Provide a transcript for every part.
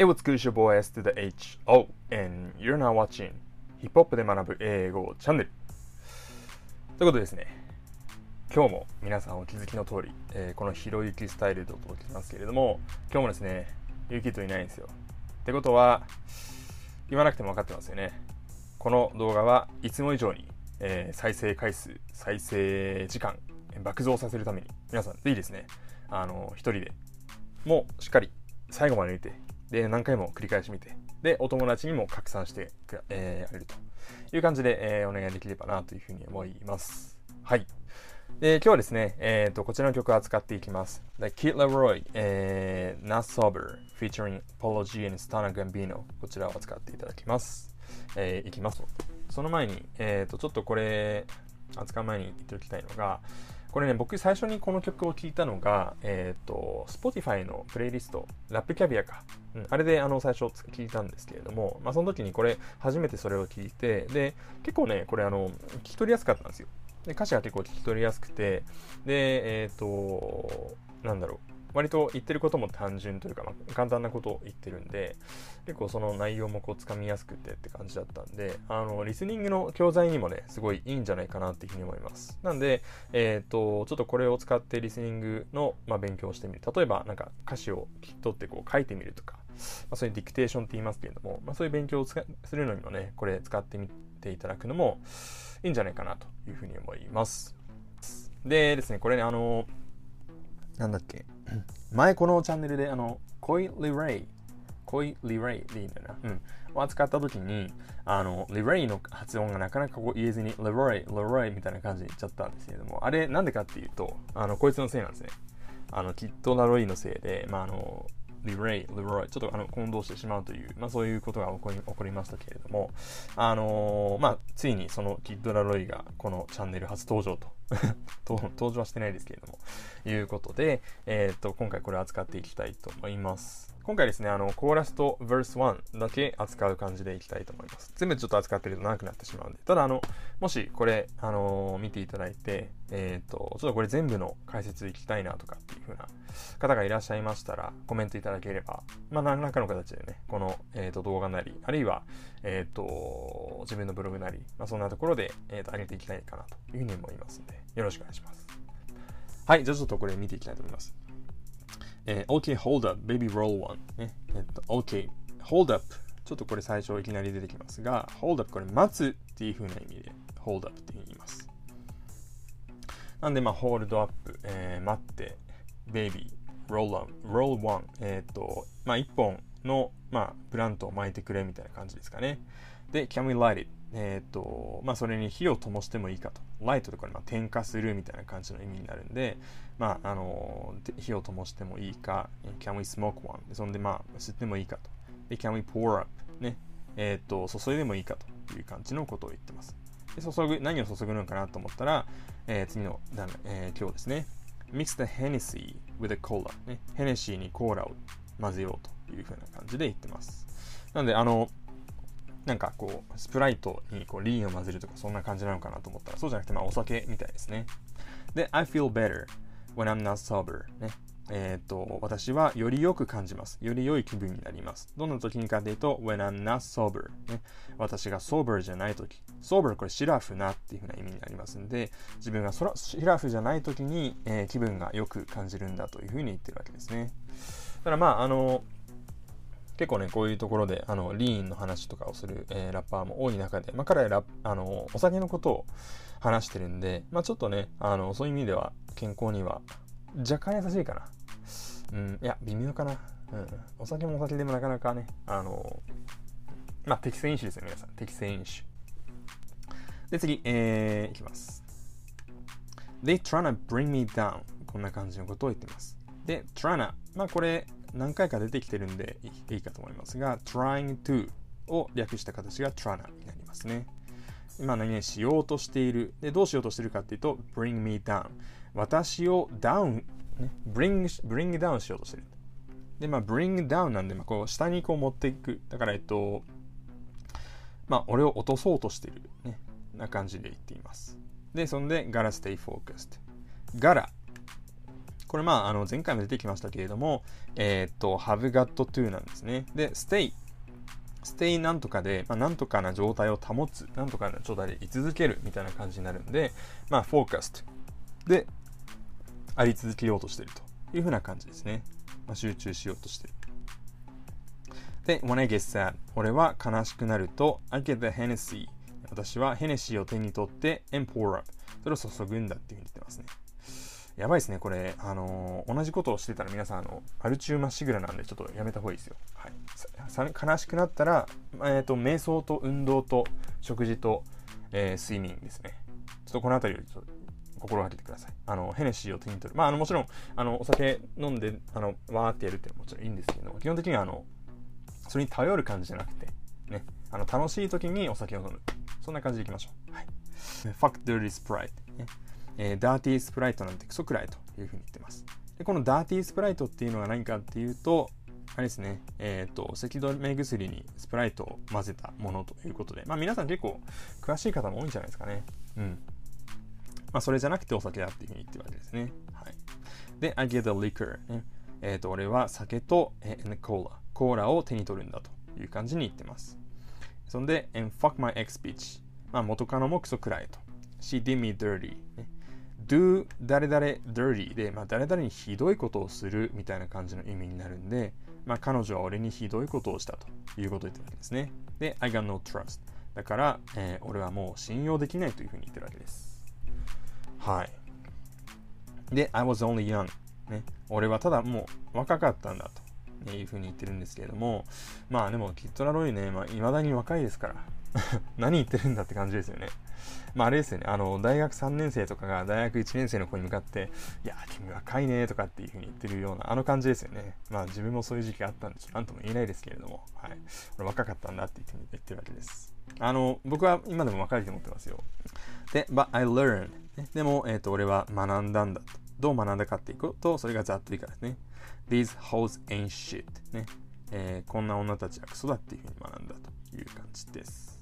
It was good your boy S to the H O and you're now watching ヒップホップで学ぶ英語チャンネル。ということですね今日も皆さんお気づきの通り、えー、このひろゆきスタイルでお届けしますけれども今日もですねゆきといないんですよ。ってことは言わなくても分かってますよね。この動画はいつも以上に、えー、再生回数再生時間爆増させるために皆さんぜひですねあの一人でもうしっかり最後まで見てで、何回も繰り返し見て、で、お友達にも拡散して、えー、やれるという感じで、えー、お願いできればなというふうに思います。はい。で、今日はですね、えっ、ー、と、こちらの曲を扱っていきます。The Kid Leroy、えー、Not Sober featuring Polo G and Stana Gambino こちらを扱っていただきます。えー、いきます。その前に、えっ、ー、と、ちょっとこれ、扱う前に言っておきたいのが、これね、僕最初にこの曲を聴いたのが、えっ、ー、と、Spotify のプレイリスト、ラップキャビアか。うん、あれであの最初聴いたんですけれども、まあその時にこれ、初めてそれを聴いて、で、結構ね、これあの、聞き取りやすかったんですよ。で、歌詞が結構聞き取りやすくて、で、えっ、ー、と、なんだろう。割と言ってることも単純というか、まあ、簡単なことを言ってるんで、結構その内容もこう掴みやすくてって感じだったんで、あの、リスニングの教材にもね、すごいいいんじゃないかなっていうふうに思います。なんで、えっ、ー、と、ちょっとこれを使ってリスニングの、まあ、勉強をしてみる。例えば、なんか歌詞を聞き取ってこう書いてみるとか、まあ、そういうディクテーションって言いますけれども、まあ、そういう勉強をするのにもね、これ使ってみていただくのもいいんじゃないかなというふうに思います。でですね、これね、あの、なんだっけ、前このチャンネルで、あの、コイ・リレイ、コイ・リレイでいいんだよな。うん。を扱った時に、あの、リレイの発音がなかなかこう言えずに、リレイ、リレイみたいな感じで言っちゃったんですけれども、あれなんでかっていうと、あの、こいつのせいなんですね。あの、きっとラロイのせいで、まあ、あの、リレイ、リロイ、ちょっとあの混同してしまうという、まあそういうことが起こり起こりましたけれども、あのー、まあついにそのキッドラロイがこのチャンネル初登場と 登場はしてないですけれども、いうことで、えっ、ー、と、今回これ扱っていきたいと思います。今回ですね、あの、コーラスと verse 1だけ扱う感じでいきたいと思います。全部ちょっと扱ってると長くなってしまうんで。ただ、あの、もしこれ、あのー、見ていただいて、えっ、と、ちょっとこれ全部の解説いきたいなとかっていう風な方がいらっしゃいましたら、コメントいただければ、まあ、何らかの形でね、この、えっ、と、動画なり、あるいは、えっ、と、自分のブログなり、まあ、そんなところで、えっ、と、上げていきたいかなというふうに思いますので、よろしくお願いします。はい、じゃあちょっとこれ見ていきたいと思います。えー、OK, hold up, baby roll one、ね。えっと、OK, hold up. ちょっとこれ最初いきなり出てきますが、hold up これ待つっていう風な意味で hold up って言います。なんで、まあ、hold up、えー、待って、baby, roll on, roll one。えっ、と、まあ、一本の、まあ、プラントを巻いてくれみたいな感じですかね。で、can we light it? えっ、と、まあ、それに火を灯してもいいかと。ライトとかにま点火するみたいな感じの意味になるんで、まあ、あの、火を灯してもいいか、can we smoke one? そんで、まあ、吸ってもいいかと。で、can we pour up? ね。えっ、と、注いでもいいかという感じのことを言ってます。で注ぐ、何を注ぐのかなと思ったら、えー、次の、えー、今日ですね。mix the Hennessy with a cola、ね。ヘネシーにコーラを混ぜようというふうな感じで言ってます。なので、あの、なんかこう、スプライトにこうリーンを混ぜるとかそんな感じなのかなと思ったら、そうじゃなくてまあお酒みたいですね。で、I feel better when I'm not sober ね。えっ、ー、と、私はよりよく感じます。より良い気分になります。どんな時にかというと、when I'm not sober、ね。私が sober じゃない時。sober これシラフなっていう風な意味になりますんで、自分がそらシラフじゃない時に、えー、気分がよく感じるんだという風に言ってるわけですね。だからまあ、あの、結構ね、こういうところで、あの、リーンの話とかをする、えー、ラッパーも多い中で、まあ、彼ら、あの、お酒のことを話してるんで、まあ、ちょっとね、あの、そういう意味では、健康には、若干優しいかな。うん、いや、微妙かな。うん。お酒もお酒でもなかなかね、あの、まあ、適正飲酒ですよ、皆さん。適正飲酒。で、次、えー、いきます。They tryna bring me down. こんな感じのことを言ってます。で、tryna。まあ、これ、何回か出てきてるんでいいかと思いますが、trying to を略した形が tryna になりますね。今何々しようとしている？で、どうしようとしているかっていうと、bring me down。私を down、ね、bring, bring down しようとしてる。で、まあ、bring down なんで、まあ、こう、下にこう持っていく。だから、えっと、まあ、俺を落とそうとしてる。ね。な感じで言っています。で、そんで、gotta stay focused。ガラこれまあ、あの前回も出てきましたけれども、えー、っと、have got to なんですね。で、stay。stay なんとかで、まあ、なんとかな状態を保つ、なんとかな状態で居続けるみたいな感じになるんで、まあ、focused であり続けようとしているというふうな感じですね。まあ、集中しようとしている。で、when I get sad 俺は悲しくなると I get the Hennessy 私はヘネシーを手に取って and pour up それを注ぐんだっていうふうに言ってますね。やばいですね、これ、あのー、同じことをしてたら皆さん、あの、アルチューまっしぐらなんで、ちょっとやめた方がいいですよ。はい。悲しくなったら、えっ、ー、と、瞑想と運動と食事と、えー、睡眠ですね。ちょっとこの辺りをちょっと心がけてください。あの、ヘネシーを手に取る。まあ、あの、もちろん、あの、お酒飲んで、あの、わーってやるっていうのはもちろんいいんですけど、基本的には、あの、それに頼る感じじゃなくて、ね、あの、楽しい時にお酒を飲む。そんな感じでいきましょう。はい。Fuck Dirty Sprite、ね。えー、ダーティースプライトなんてクソくらいというふうに言ってます。でこのダーティースプライトっていうのは何かっていうと、あれですね、えっ、ー、と、咳止め薬にスプライトを混ぜたものということで、まあ皆さん結構詳しい方も多いんじゃないですかね。うん。まあそれじゃなくてお酒だっていうふうに言ってるわけですね。はい。で、I get a liquor、ね。えっ、ー、と、俺は酒と、えー、コーラ、コーラを手に取るんだという感じに言ってます。そんで、and fuck my ex bitch。まあ元カノもクソくらいと。She did me dirty、ね。Do 誰々 dirty で、まあ、誰々にひどいことをするみたいな感じの意味になるんで、まあ、彼女は俺にひどいことをしたということを言ってるわけですね。で、I got no trust。だから、えー、俺はもう信用できないというふうに言ってるわけです。はい。で、I was only young。ね、俺はただもう若かったんだというふうに言ってるんですけれども、まあでもキッドラロイね、まあ、未だに若いですから、何言ってるんだって感じですよね。まあ、あれですよね、あの、大学3年生とかが大学1年生の子に向かって、いや君若いねとかっていうふうに言ってるような、あの感じですよね。まあ、自分もそういう時期があったんで、なんとも言えないですけれども、はい。俺若かったんだって言ってるわけです。あの、僕は今でも若いと思ってますよ。で、but I learned、でも、えっ、ー、と、俺は学んだんだと。どう学んだかっていうと、それがざっといいからですね。These hoes ain't shit、ねえー、こんな女たちはクソだっていうふうに学んだという感じです。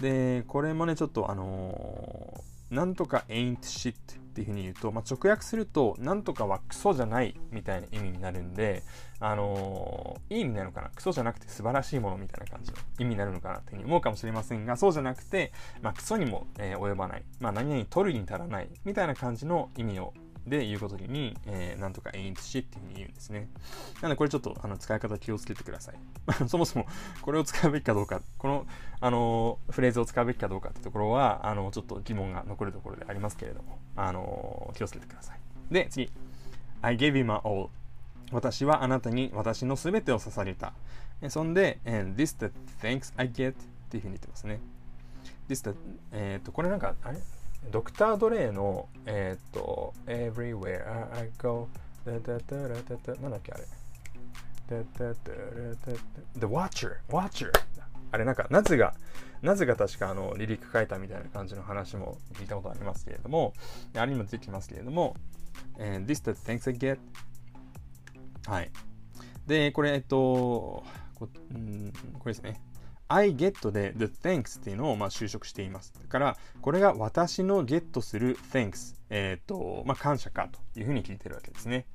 で、これもね、ちょっとあのー、なんとか ain't shit っていうふうに言うと、まあ、直訳すると、なんとかはクソじゃないみたいな意味になるんで、あのー、いい意味なのかな？クソじゃなくて素晴らしいものみたいな感じの意味になるのかなっていうふうに思うかもしれませんが、そうじゃなくて、まあ、クソにも、えー、及ばない。まあ、何々取るに足らないみたいな感じの意味をで言うことに、えー、なんとか ain't shit っていうふうに言うんですね。なのでこれちょっとあの使い方気をつけてください。そもそもこれを使うべきかどうか、この、あのフレーズを使うべきかどうかってところは、あのちょっと疑問が残るところでありますけれども、あの気をつけてください。で、次。I gave you my all. 私はあなたに私の全てを捧げた。そんで、and this the thanks I get っていうふうに言ってますね。this the, えっ、ー、と、これなんか、あれ？ドクター・ドレイの、えっ、ー、と、Everywhere I Go なんだっけあれ。The Watcher Watcher あれなんかナズがナズが確かあのリリック書いたみたいな感じの話も聞いたことありますけれどもあれにも出てきますけれども And this the thanks I get はい。でこれえっとこ,、うん、これですね。I get で the thanks っていうのをまあ就職しています。だから、これが私のゲットする thanks、えっ、ー、と、まあ、感謝かというふうに聞いてるわけですね。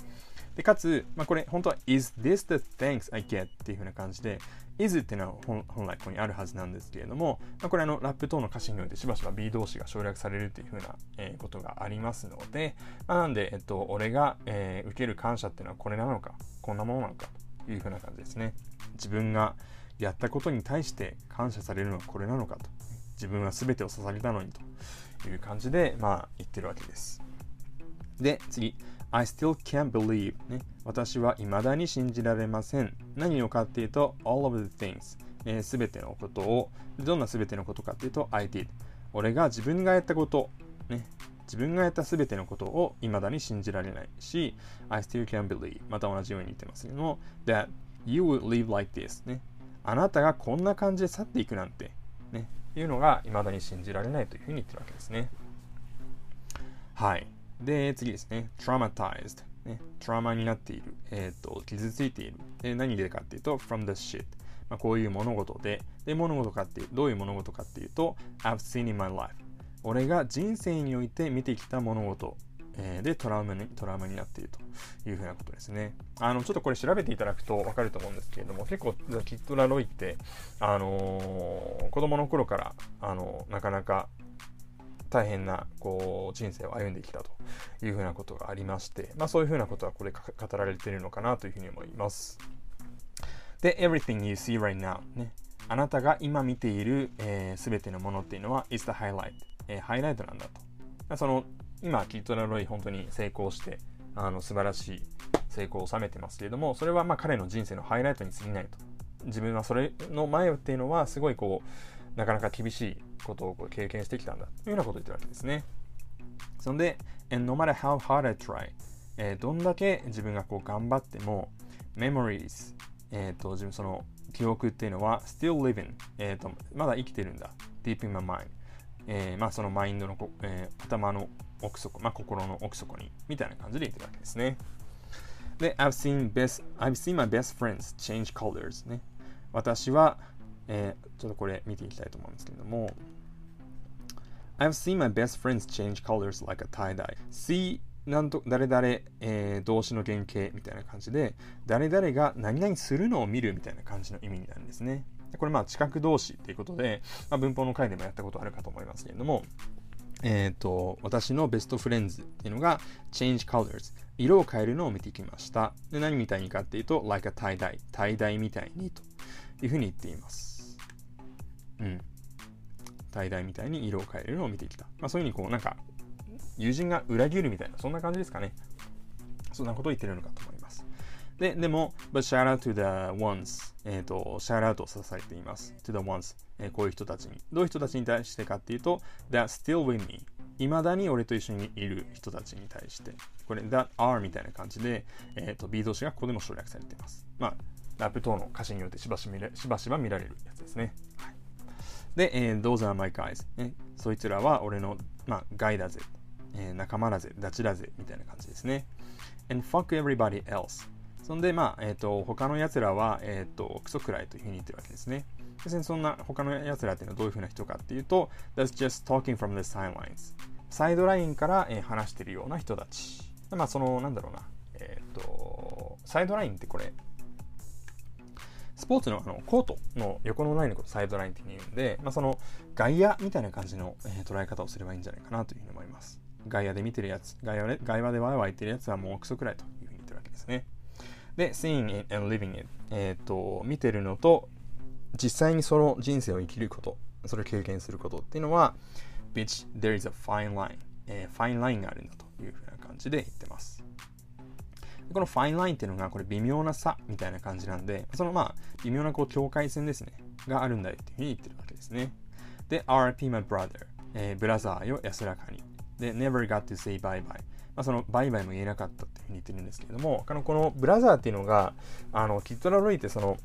で、かつ、まあ、これ本当は is this the thanks I get っていうふうな感じで、is っていうのは本来ここにあるはずなんですけれども、まあ、これあのラップ等の歌詞においてしばしば B 動詞が省略されるというふうな、えー、ことがありますので、まあ、なんで、えっと、俺が、えー、受ける感謝っていうのはこれなのか、こんなものなのかというふうな感じですね。自分がやったことに対して感謝されるのはこれなのかと。自分は全てを捧げたのにという感じで、まあ、言ってるわけです。で、次。I still can't believe、ね。私は未だに信じられません。何をかっていうと、all of the things。えー、全てのことを、どんな全てのことかっていうと、I did。俺が自分がやったこと、ね、自分がやった全てのことを未だに信じられないし、I still can't believe。また同じように言ってますけども、that you would live like this、ね。あなたがこんな感じで去っていくなんて、ね、いうのが未だに信じられないというふうに言ってるわけですね。はい。で、次ですね。traumatized。ね、トラウマになっている。えっ、ー、と、傷ついている。で、何でかっていうと、from the shit。まあ、こういう物事で、で、物事かっていう、どういう物事かっていうと、I've seen in my life。俺が人生において見てきた物事えー、でトラウマにトラウマになっているというふうなことですね。あのちょっとこれ調べていただくと分かると思うんですけれども結構キッドラロイって、あのー、子供の頃から、あのなかなか大変なこう人生を歩んできたというふうなことがありまして、まあ、そういうふうなことはこれ語られているのかなというふうに思います。で、everything you see right now、ね、あなたが今見ているすべ、えー、てのものっていうのは is the highlight、えー、ハイライトなんだと。その今、キッドラロイ本当に成功してあの素晴らしい成功を収めてますけれども、それはまあ彼の人生のハイライトに過ぎないと。自分はそれの前っていうのはすごいこうなかなか厳しいことを経験してきたんだというようなことを言ってるわけですね。そんで、and no matter how hard I try、えー、どんだけ自分がこう頑張っても、memories、えー、と自分その記憶っていうのは still living、えー、とまだ生きてるんだ。deep in my mind。えー、まあそのマインドの、え、頭の奥底、まあ心の奥底に、みたいな感じで言ってるわけですね。で、I've seen, best, I've seen my best friends change colors ね。私は、えー、ちょっとこれ見ていきたいと思うんですけれども、I've seen my best friends change colors like a tie-dye. See なんと誰々、えー、動詞の原型みたいな感じで、誰々が何々するのを見るみたいな感じの意味になるんですね。これまあ近く動詞っていうことで、まあ、文法の回でもやったことあるかと思いますけれども、えっ、ー、と、私のベストフレンズっていうのが change colors。色を変えるのを見てきました。で、何みたいにかっていうと、like a tie-dye。tie-dye みたいにというふうに言っています。うん。tie dye みたいに色を変えるのを見てきた。まあ、そういうふうにこう、なんか、友人が裏切るみたいな、そんな感じですかね。そんなことを言ってるのかと思います。で、でも、but shout out to the ones えっ、ー、と、シャウトアウトさされています。to the ones、えー、こういう人たちに。どういう人たちに対してかっていうと、that still with me 未だに俺と一緒にいる人たちに対して。これ、that are みたいな感じで、えっ、ー、と、B 動詞がここでも省略されています。まあ、ラップ等の歌詞によってしばし見れしばしば見られるやつですね。はい、で、えー、those are my guys、ね。そいつらは俺の、まあ、ガイだぜ、えー、仲間だぜ、ダチだぜ、みたいな感じですね。and fuck everybody else。そんで、まあ、えっ、ー、と、他の奴らは、えっ、ー、と、クソくらいというふうに言ってるわけですね。別にそんな他の奴らっていうのはどういうふうな人かっていうと、that's just talking from the sidelines。サイドラインから、えー、話してるような人たち。まあ、その、なんだろうな。えっ、と、サイドラインってこれ、スポーツのあのコートの横のラインのことサイドラインって言うんで、まあ、その外野みたいな感じの、えー、捉え方をすればいいんじゃないかなというふうに思います。外野で見てるやつ、外野で外野でワイワイ言ってるやつはもうクソくらいというふうに言ってるわけですね。で、seeing it and living it、えっ、ー、と、見てるのと、実際にその人生を生きること、それを経験することっていうのは、which there is a fine line、えー、ファインラインがあるんだというふうな感じで言ってます。このファインラインっていうのがこれ微妙な差みたいな感じなんで、そのまあ微妙なこう境界線ですね、があるんだよっていうふうに言ってるわけですね。で、RP my brother、えー、ブラザーよ安らかに。で、never got to say bye bye。まあ、そのバイバイも言えなかったっていうふうに言ってるんですけれども、あのこのブラザーっていうのが、あのキッドラロイってその、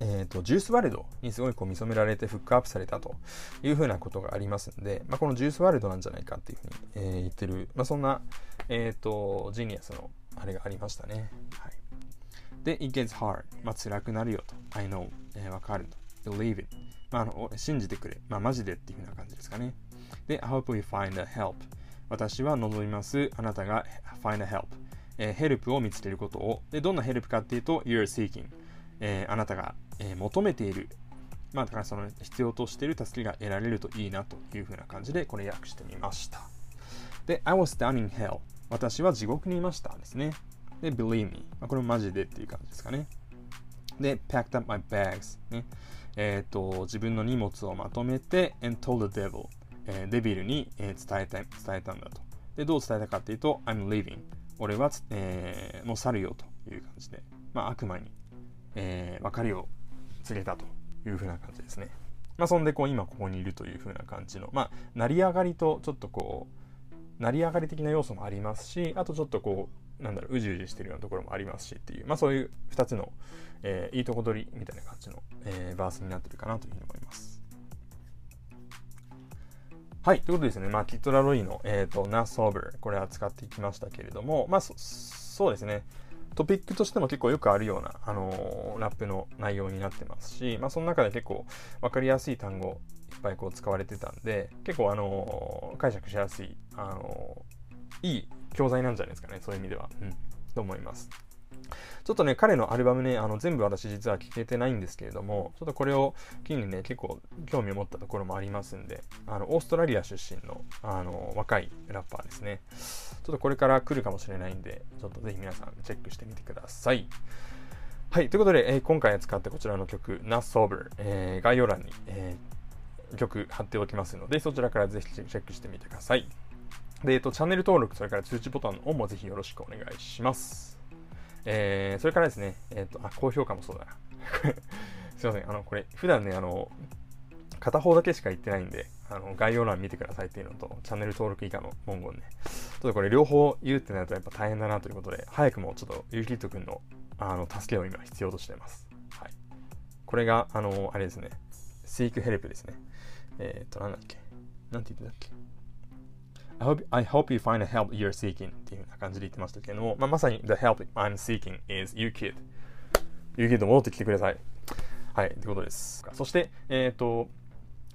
えーと、ジュースワールドにすごいこう見初められてフックアップされたというふうなことがありますんで、まあ、このジュースワールドなんじゃないかっていうふうに、えー、言ってる、まあ、そんな、えーとジニアスのあれがありましたね。はい、で、it gets hard. まあ、辛くなるよと。I know. えー、わかると。believe it. まあ、あの信じてくれ。まあ、マジでっていうふうな感じですかね。で、I hope we find a help. 私は望みます。あなたが find a help. えー、ヘルプを見つけることを。で、どんなヘルプかっていうと、you're seeking. えー、あなたが、えー、求めている。まあ、だからその必要としている助けが得られるといいなというふうな感じで、これ訳してみました。で、I was down in hell. 私は地獄にいましたですね。で、believe me。まあ、これもマジでっていう感じですかね。で、packed up my bags。ね。えっ、ー、と、自分の荷物をまとめて、and told the devil。えー、デビルに、えー、伝えた、伝えたんだと。で、どう伝えたかっていうと、I'm leaving。俺は、えー、もう去るよという感じで、まあ、悪魔に、えー、別れを告げたというふうな感じですね。まあ、そんで、こう、今ここにいるというふうな感じの、まあ、成り上がりと、ちょっとこう、成り上がり的な要素もありますし、あとちょっとこう、なんだろう、うじうじしてるようなところもありますしっていう、まあそういう2つの、えー、いいとこ取りみたいな感じの、えー、バースになってるかなというふうに思います。はい。ということですね。まあ、キットラロイの、えっ、ー、と、ナスオーバー、これ扱っていきましたけれども、まあ、そうですね。トピックとしても結構よくあるような、あのー、ラップの内容になってますし、まあ、その中で結構分かりやすい単語いっぱいこう使われてたんで、結構あのー、解釈しやすい、あのいい教材なんじゃないですかね、そういう意味では。うん、と思います。ちょっとね、彼のアルバムね、あの全部私実は聴けてないんですけれども、ちょっとこれを機にね、結構興味を持ったところもありますんで、あのオーストラリア出身のあの若いラッパーですね。ちょっとこれから来るかもしれないんで、ちょっとぜひ皆さんチェックしてみてください。はい、ということで、えー、今回扱ったこちらの曲、Not Sober、えー、概要欄に、えー、曲貼っておきますので、そちらからぜひチェックしてみてください。で、えっと、チャンネル登録、それから通知ボタンのオンもぜひよろしくお願いします。えー、それからですね、えっ、ー、と、あ、高評価もそうだな。すいません、あの、これ、普段ね、あの、片方だけしか言ってないんで、あの、概要欄見てくださいっていうのと、チャンネル登録以下の文言ね。ちょっとこれ両方言うってなるとやっぱ大変だなということで、早くもちょっとゆきっとくんの、あの、助けを今必要としています。はい。これが、あの、あれですね、Seek Help ですね。えっ、ー、と、なんだっけ？なんて言ってたっけ？I hope, I hope you find the help you're seeking っていううな感じで言ってましたけども、まあ、まさに The help I'm seeking is you kid. You kid 戻ってきてください。はい、ってことです。そして、えっ、ー、と、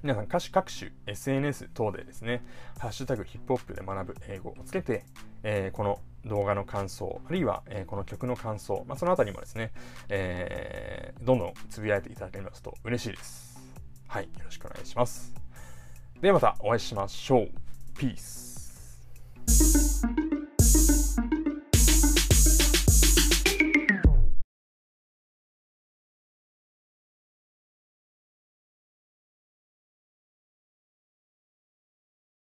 皆さん、歌詞各種 SNS 等でですね、ハッシュタグヒップホップで学ぶ英語をつけて、えー、この動画の感想、あるいは、えー、この曲の感想、まあ、そのあたりもですね、えー、どんどんつぶやいていただけますと嬉しいです。はい、よろしくお願いします。ではまたお会いしましょう。Peace. Thank you.